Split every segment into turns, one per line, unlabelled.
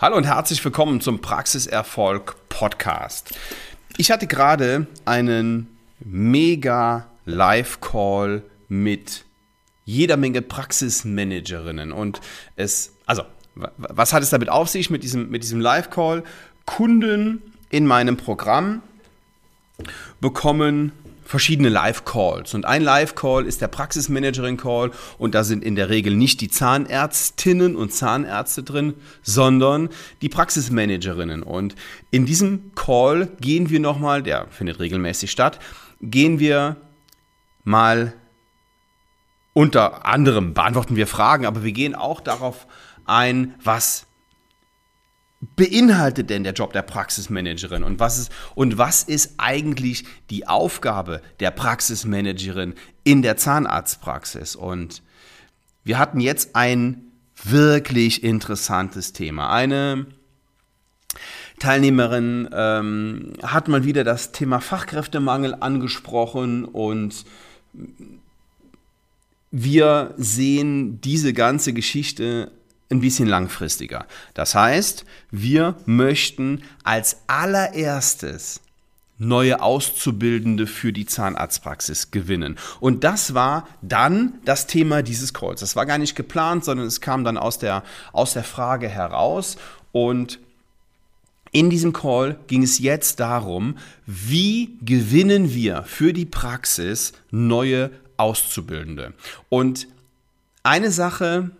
Hallo und herzlich willkommen zum Praxiserfolg Podcast. Ich hatte gerade einen mega Live-Call mit jeder Menge Praxismanagerinnen und es, also, was hat es damit auf sich mit diesem, mit diesem Live-Call? Kunden in meinem Programm bekommen verschiedene Live-Calls. Und ein Live-Call ist der Praxismanagerin-Call und da sind in der Regel nicht die Zahnärztinnen und Zahnärzte drin, sondern die Praxismanagerinnen. Und in diesem Call gehen wir nochmal, der findet regelmäßig statt, gehen wir mal unter anderem, beantworten wir Fragen, aber wir gehen auch darauf ein, was beinhaltet denn der Job der Praxismanagerin und was ist, und was ist eigentlich die Aufgabe der Praxismanagerin in der Zahnarztpraxis? Und wir hatten jetzt ein wirklich interessantes Thema. Eine Teilnehmerin ähm, hat mal wieder das Thema Fachkräftemangel angesprochen und wir sehen diese ganze Geschichte ein bisschen langfristiger. Das heißt, wir möchten als allererstes neue Auszubildende für die Zahnarztpraxis gewinnen. Und das war dann das Thema dieses Calls. Das war gar nicht geplant, sondern es kam dann aus der, aus der Frage heraus. Und in diesem Call ging es jetzt darum, wie gewinnen wir für die Praxis neue Auszubildende. Und eine Sache,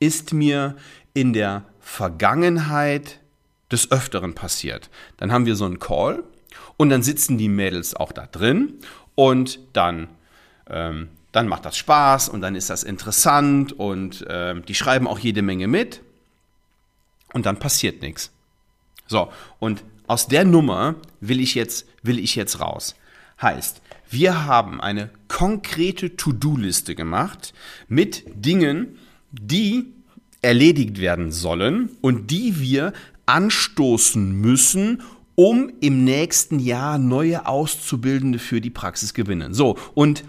ist mir in der Vergangenheit des Öfteren passiert. Dann haben wir so einen Call und dann sitzen die Mädels auch da drin und dann, ähm, dann macht das Spaß und dann ist das interessant und ähm, die schreiben auch jede Menge mit und dann passiert nichts. So, und aus der Nummer will ich jetzt, will ich jetzt raus. Heißt, wir haben eine konkrete To-Do-Liste gemacht mit Dingen, die erledigt werden sollen und die wir anstoßen müssen, um im nächsten Jahr neue Auszubildende für die Praxis gewinnen. So, und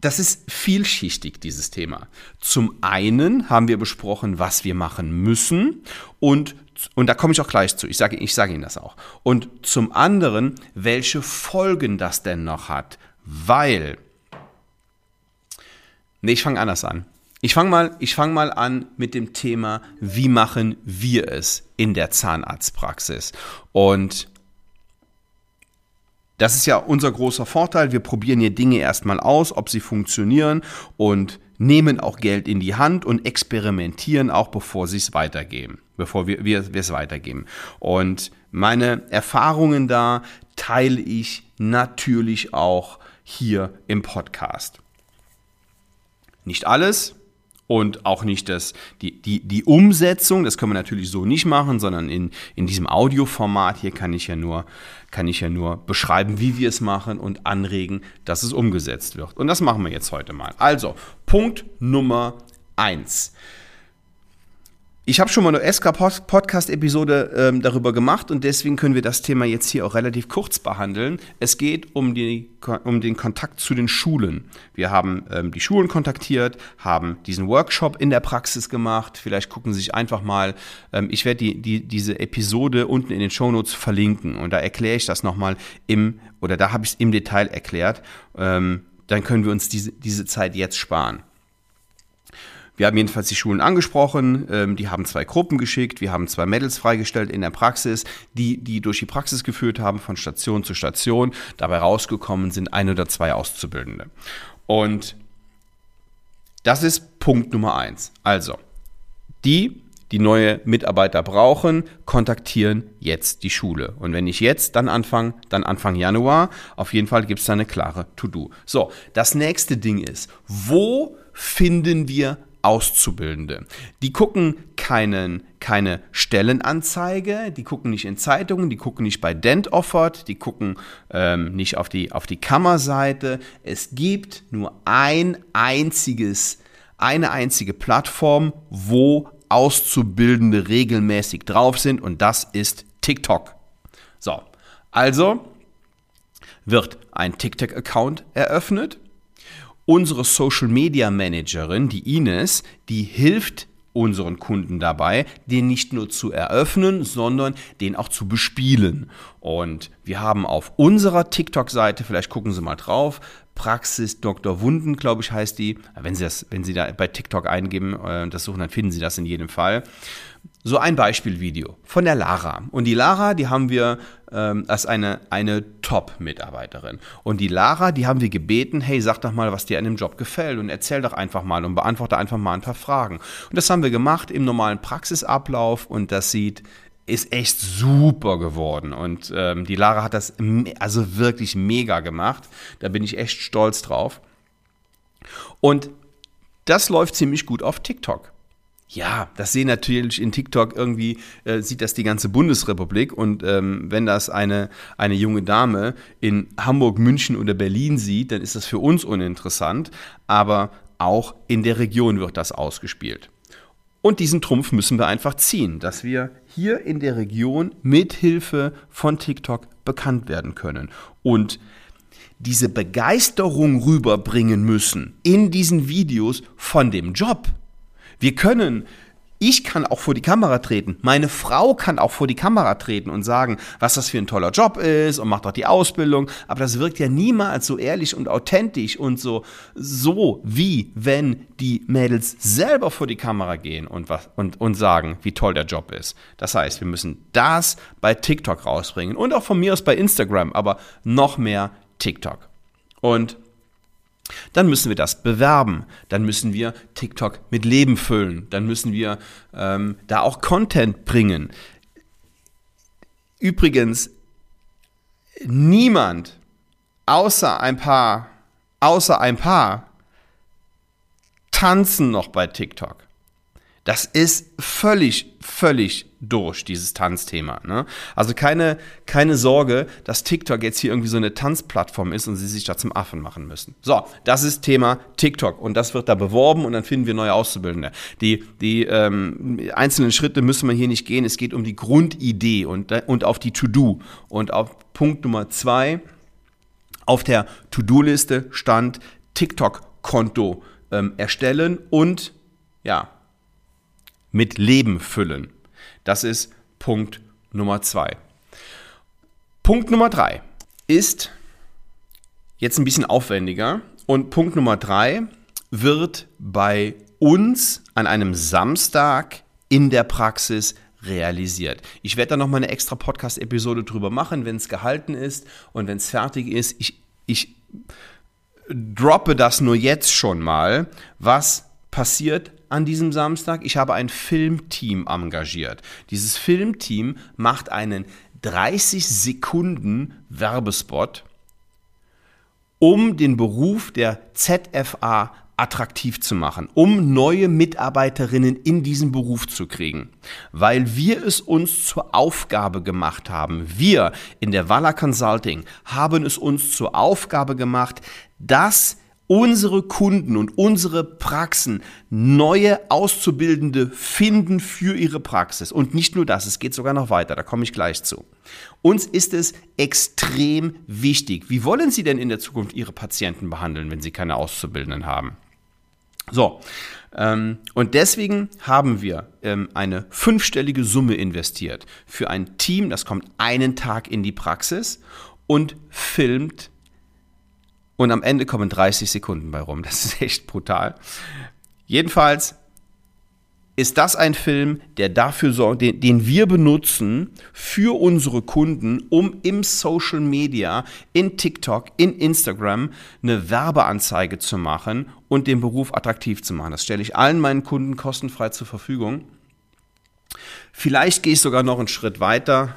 das ist vielschichtig, dieses Thema. Zum einen haben wir besprochen, was wir machen müssen und, und da komme ich auch gleich zu. Ich sage, ich sage Ihnen das auch. Und zum anderen, welche Folgen das denn noch hat, weil, nee, ich fange anders an. Ich fange mal, fang mal an mit dem Thema, wie machen wir es in der Zahnarztpraxis? Und das ist ja unser großer Vorteil. Wir probieren hier Dinge erstmal aus, ob sie funktionieren und nehmen auch Geld in die Hand und experimentieren auch, bevor sie es weitergeben, bevor wir, wir es weitergeben. Und meine Erfahrungen da teile ich natürlich auch hier im Podcast. Nicht alles, und auch nicht das, die, die, die Umsetzung, das können wir natürlich so nicht machen, sondern in, in diesem Audioformat hier kann ich ja nur, kann ich ja nur beschreiben, wie wir es machen und anregen, dass es umgesetzt wird. Und das machen wir jetzt heute mal. Also, Punkt Nummer eins. Ich habe schon mal eine SK-Podcast-Episode ähm, darüber gemacht und deswegen können wir das Thema jetzt hier auch relativ kurz behandeln. Es geht um, die, um den Kontakt zu den Schulen. Wir haben ähm, die Schulen kontaktiert, haben diesen Workshop in der Praxis gemacht. Vielleicht gucken Sie sich einfach mal, ähm, ich werde die, die, diese Episode unten in den Shownotes verlinken und da erkläre ich das nochmal im, oder da habe ich es im Detail erklärt. Ähm, dann können wir uns diese, diese Zeit jetzt sparen. Wir haben jedenfalls die Schulen angesprochen, ähm, die haben zwei Gruppen geschickt, wir haben zwei Mädels freigestellt in der Praxis, die, die durch die Praxis geführt haben, von Station zu Station. Dabei rausgekommen sind ein oder zwei Auszubildende. Und das ist Punkt Nummer eins. Also, die, die neue Mitarbeiter brauchen, kontaktieren jetzt die Schule. Und wenn nicht jetzt, dann Anfang, dann Anfang Januar. Auf jeden Fall gibt es da eine klare To-Do. So, das nächste Ding ist, wo finden wir Auszubildende. Die gucken keinen, keine Stellenanzeige, die gucken nicht in Zeitungen, die gucken nicht bei Dent Offered, die gucken ähm, nicht auf die, auf die Kammerseite. Es gibt nur ein einziges, eine einzige Plattform, wo Auszubildende regelmäßig drauf sind und das ist TikTok. So, also wird ein TikTok-Account eröffnet Unsere Social Media Managerin, die Ines, die hilft unseren Kunden dabei, den nicht nur zu eröffnen, sondern den auch zu bespielen. Und wir haben auf unserer TikTok-Seite, vielleicht gucken Sie mal drauf, Praxis Dr. Wunden, glaube ich, heißt die. Wenn Sie, das, wenn Sie da bei TikTok eingeben und äh, das suchen, dann finden Sie das in jedem Fall. So ein Beispielvideo von der Lara. Und die Lara, die haben wir ähm, als eine, eine Top-Mitarbeiterin. Und die Lara, die haben wir gebeten, hey, sag doch mal, was dir an dem Job gefällt und erzähl doch einfach mal und beantworte einfach mal ein paar Fragen. Und das haben wir gemacht im normalen Praxisablauf und das sieht ist echt super geworden und ähm, die Lara hat das also wirklich mega gemacht. Da bin ich echt stolz drauf. Und das läuft ziemlich gut auf TikTok. Ja, das sehen natürlich in TikTok irgendwie, äh, sieht das die ganze Bundesrepublik und ähm, wenn das eine, eine junge Dame in Hamburg, München oder Berlin sieht, dann ist das für uns uninteressant, aber auch in der Region wird das ausgespielt. Und diesen Trumpf müssen wir einfach ziehen, dass wir hier in der Region mit Hilfe von TikTok bekannt werden können. Und diese Begeisterung rüberbringen müssen in diesen Videos von dem Job. Wir können ich kann auch vor die Kamera treten. Meine Frau kann auch vor die Kamera treten und sagen, was das für ein toller Job ist und macht doch die Ausbildung. Aber das wirkt ja niemals so ehrlich und authentisch und so, so wie wenn die Mädels selber vor die Kamera gehen und, was, und, und sagen, wie toll der Job ist. Das heißt, wir müssen das bei TikTok rausbringen und auch von mir aus bei Instagram, aber noch mehr TikTok. Und dann müssen wir das bewerben. Dann müssen wir TikTok mit Leben füllen. Dann müssen wir ähm, da auch Content bringen. Übrigens, niemand außer ein paar, außer ein paar, tanzen noch bei TikTok. Das ist völlig, völlig durch, dieses Tanzthema. Ne? Also keine, keine Sorge, dass TikTok jetzt hier irgendwie so eine Tanzplattform ist und sie sich da zum Affen machen müssen. So, das ist Thema TikTok und das wird da beworben und dann finden wir neue Auszubildende. Die, die ähm, einzelnen Schritte müssen wir hier nicht gehen. Es geht um die Grundidee und, und auf die To-Do. Und auf Punkt Nummer zwei, auf der To-Do-Liste stand TikTok-Konto ähm, erstellen und ja, mit Leben füllen. Das ist Punkt Nummer zwei. Punkt Nummer drei ist jetzt ein bisschen aufwendiger und Punkt Nummer drei wird bei uns an einem Samstag in der Praxis realisiert. Ich werde da noch mal eine extra Podcast-Episode drüber machen, wenn es gehalten ist und wenn es fertig ist. Ich, ich droppe das nur jetzt schon mal, was passiert an diesem Samstag? Ich habe ein Filmteam engagiert. Dieses Filmteam macht einen 30 Sekunden Werbespot, um den Beruf der ZFA attraktiv zu machen, um neue Mitarbeiterinnen in diesen Beruf zu kriegen, weil wir es uns zur Aufgabe gemacht haben. Wir in der Walla Consulting haben es uns zur Aufgabe gemacht, dass unsere Kunden und unsere Praxen neue Auszubildende finden für ihre Praxis. Und nicht nur das, es geht sogar noch weiter, da komme ich gleich zu. Uns ist es extrem wichtig. Wie wollen Sie denn in der Zukunft Ihre Patienten behandeln, wenn Sie keine Auszubildenden haben? So, ähm, und deswegen haben wir ähm, eine fünfstellige Summe investiert für ein Team, das kommt einen Tag in die Praxis und filmt und am Ende kommen 30 Sekunden bei rum. Das ist echt brutal. Jedenfalls ist das ein Film, der dafür sorgt, den, den, wir benutzen für unsere Kunden, um im Social Media, in TikTok, in Instagram eine Werbeanzeige zu machen und den Beruf attraktiv zu machen. Das stelle ich allen meinen Kunden kostenfrei zur Verfügung. Vielleicht gehe ich sogar noch einen Schritt weiter.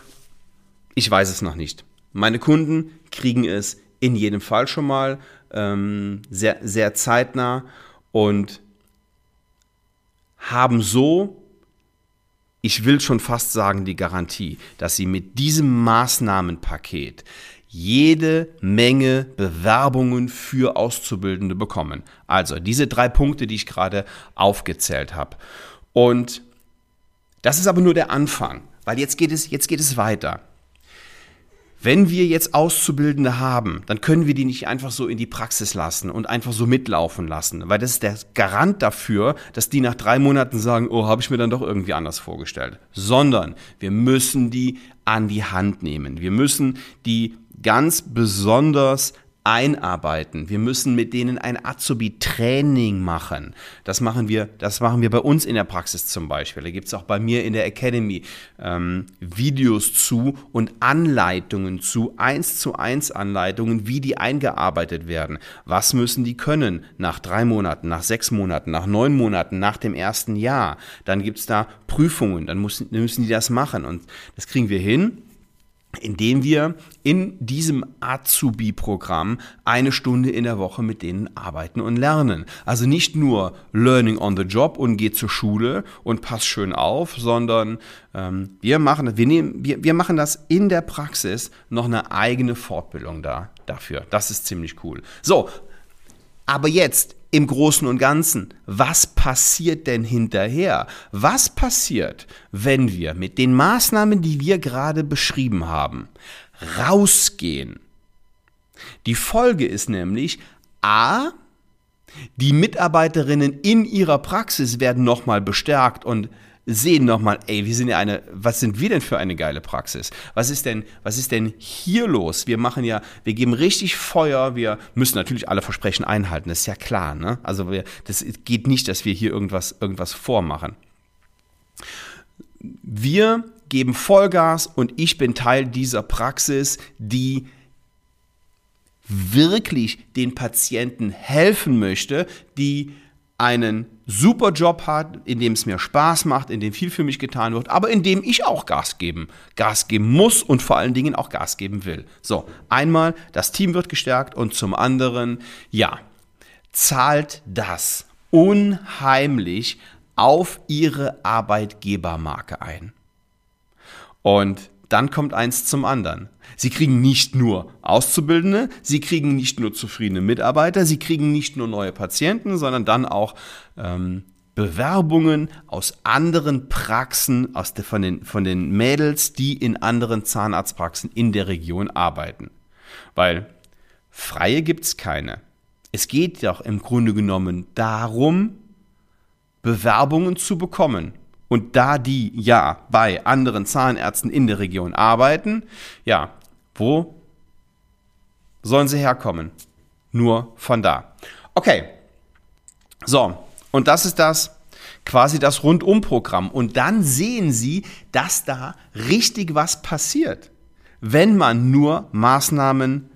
Ich weiß es noch nicht. Meine Kunden kriegen es in jedem Fall schon mal ähm, sehr, sehr zeitnah und haben so, ich will schon fast sagen, die Garantie, dass sie mit diesem Maßnahmenpaket jede Menge Bewerbungen für Auszubildende bekommen. Also diese drei Punkte, die ich gerade aufgezählt habe. Und das ist aber nur der Anfang, weil jetzt geht es, jetzt geht es weiter. Wenn wir jetzt Auszubildende haben, dann können wir die nicht einfach so in die Praxis lassen und einfach so mitlaufen lassen, weil das ist der Garant dafür, dass die nach drei Monaten sagen, oh, habe ich mir dann doch irgendwie anders vorgestellt. Sondern wir müssen die an die Hand nehmen. Wir müssen die ganz besonders einarbeiten. Wir müssen mit denen ein Azubi-Training machen. Das machen wir, das machen wir bei uns in der Praxis zum Beispiel. Da gibt es auch bei mir in der Academy ähm, Videos zu und Anleitungen zu, eins zu eins Anleitungen, wie die eingearbeitet werden. Was müssen die können nach drei Monaten, nach sechs Monaten, nach neun Monaten, nach dem ersten Jahr. Dann gibt es da Prüfungen, dann müssen, müssen die das machen und das kriegen wir hin indem wir in diesem Azubi-Programm eine Stunde in der Woche mit denen arbeiten und lernen. Also nicht nur Learning on the Job und geht zur Schule und passt schön auf, sondern ähm, wir, machen, wir, nehmen, wir, wir machen das in der Praxis noch eine eigene Fortbildung da, dafür. Das ist ziemlich cool. So, aber jetzt im Großen und Ganzen, was passiert denn hinterher? Was passiert, wenn wir mit den Maßnahmen, die wir gerade beschrieben haben, rausgehen? Die Folge ist nämlich A, die Mitarbeiterinnen in ihrer Praxis werden nochmal bestärkt und sehen nochmal, ey, wir sind ja eine, was sind wir denn für eine geile Praxis? Was ist denn, was ist denn hier los? Wir machen ja, wir geben richtig Feuer, wir müssen natürlich alle Versprechen einhalten, das ist ja klar, ne? Also wir, das geht nicht, dass wir hier irgendwas, irgendwas vormachen. Wir geben Vollgas und ich bin Teil dieser Praxis, die wirklich den Patienten helfen möchte, die einen super Job hat, in dem es mir Spaß macht, in dem viel für mich getan wird, aber in dem ich auch Gas geben, Gas geben muss und vor allen Dingen auch Gas geben will. So, einmal, das Team wird gestärkt und zum anderen, ja, zahlt das unheimlich auf ihre Arbeitgebermarke ein. Und dann kommt eins zum anderen. Sie kriegen nicht nur Auszubildende, sie kriegen nicht nur zufriedene Mitarbeiter, sie kriegen nicht nur neue Patienten, sondern dann auch ähm, Bewerbungen aus anderen Praxen, aus der, von, den, von den Mädels, die in anderen Zahnarztpraxen in der Region arbeiten. Weil freie gibt es keine. Es geht doch im Grunde genommen darum, Bewerbungen zu bekommen. Und da die ja bei anderen Zahnärzten in der Region arbeiten, ja, wo sollen sie herkommen? Nur von da. Okay. So, und das ist das quasi das Rundumprogramm. Und dann sehen Sie, dass da richtig was passiert, wenn man nur Maßnahmen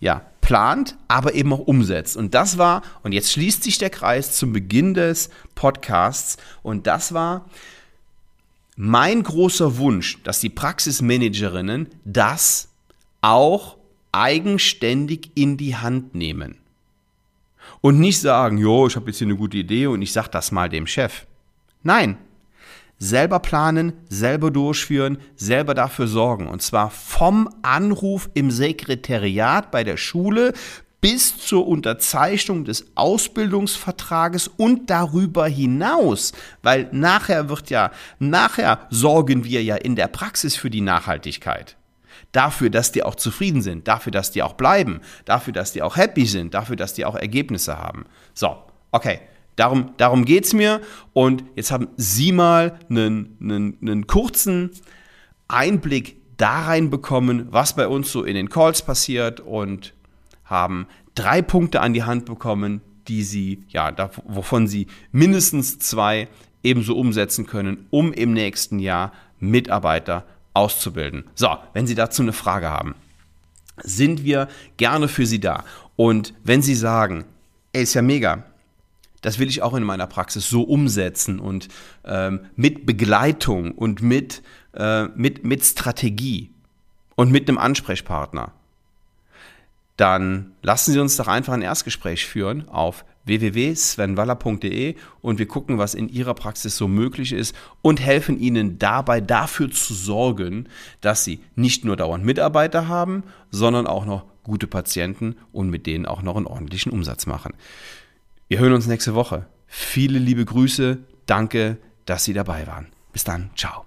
ja, plant, aber eben auch umsetzt. Und das war, und jetzt schließt sich der Kreis zum Beginn des Podcasts, und das war mein großer Wunsch, dass die Praxismanagerinnen das auch eigenständig in die Hand nehmen. Und nicht sagen, jo, ich habe jetzt hier eine gute Idee und ich sage das mal dem Chef. Nein, selber planen, selber durchführen, selber dafür sorgen. Und zwar vom Anruf im Sekretariat bei der Schule bis zur Unterzeichnung des Ausbildungsvertrages und darüber hinaus, weil nachher wird ja, nachher sorgen wir ja in der Praxis für die Nachhaltigkeit. Dafür, dass die auch zufrieden sind, dafür, dass die auch bleiben, dafür, dass die auch happy sind, dafür, dass die auch Ergebnisse haben. So, okay. Darum, darum geht es mir. Und jetzt haben Sie mal einen, einen, einen kurzen Einblick da rein bekommen, was bei uns so in den Calls passiert und haben drei Punkte an die Hand bekommen, die sie, ja, wovon sie mindestens zwei ebenso umsetzen können, um im nächsten Jahr Mitarbeiter auszubilden. So, wenn Sie dazu eine Frage haben, sind wir gerne für Sie da. Und wenn Sie sagen, ey, ist ja mega, das will ich auch in meiner Praxis so umsetzen und ähm, mit Begleitung und mit, äh, mit, mit Strategie und mit einem Ansprechpartner dann lassen Sie uns doch einfach ein Erstgespräch führen auf www.svenwaller.de und wir gucken, was in Ihrer Praxis so möglich ist und helfen Ihnen dabei dafür zu sorgen, dass Sie nicht nur dauernd Mitarbeiter haben, sondern auch noch gute Patienten und mit denen auch noch einen ordentlichen Umsatz machen. Wir hören uns nächste Woche. Viele liebe Grüße. Danke, dass Sie dabei waren. Bis dann. Ciao.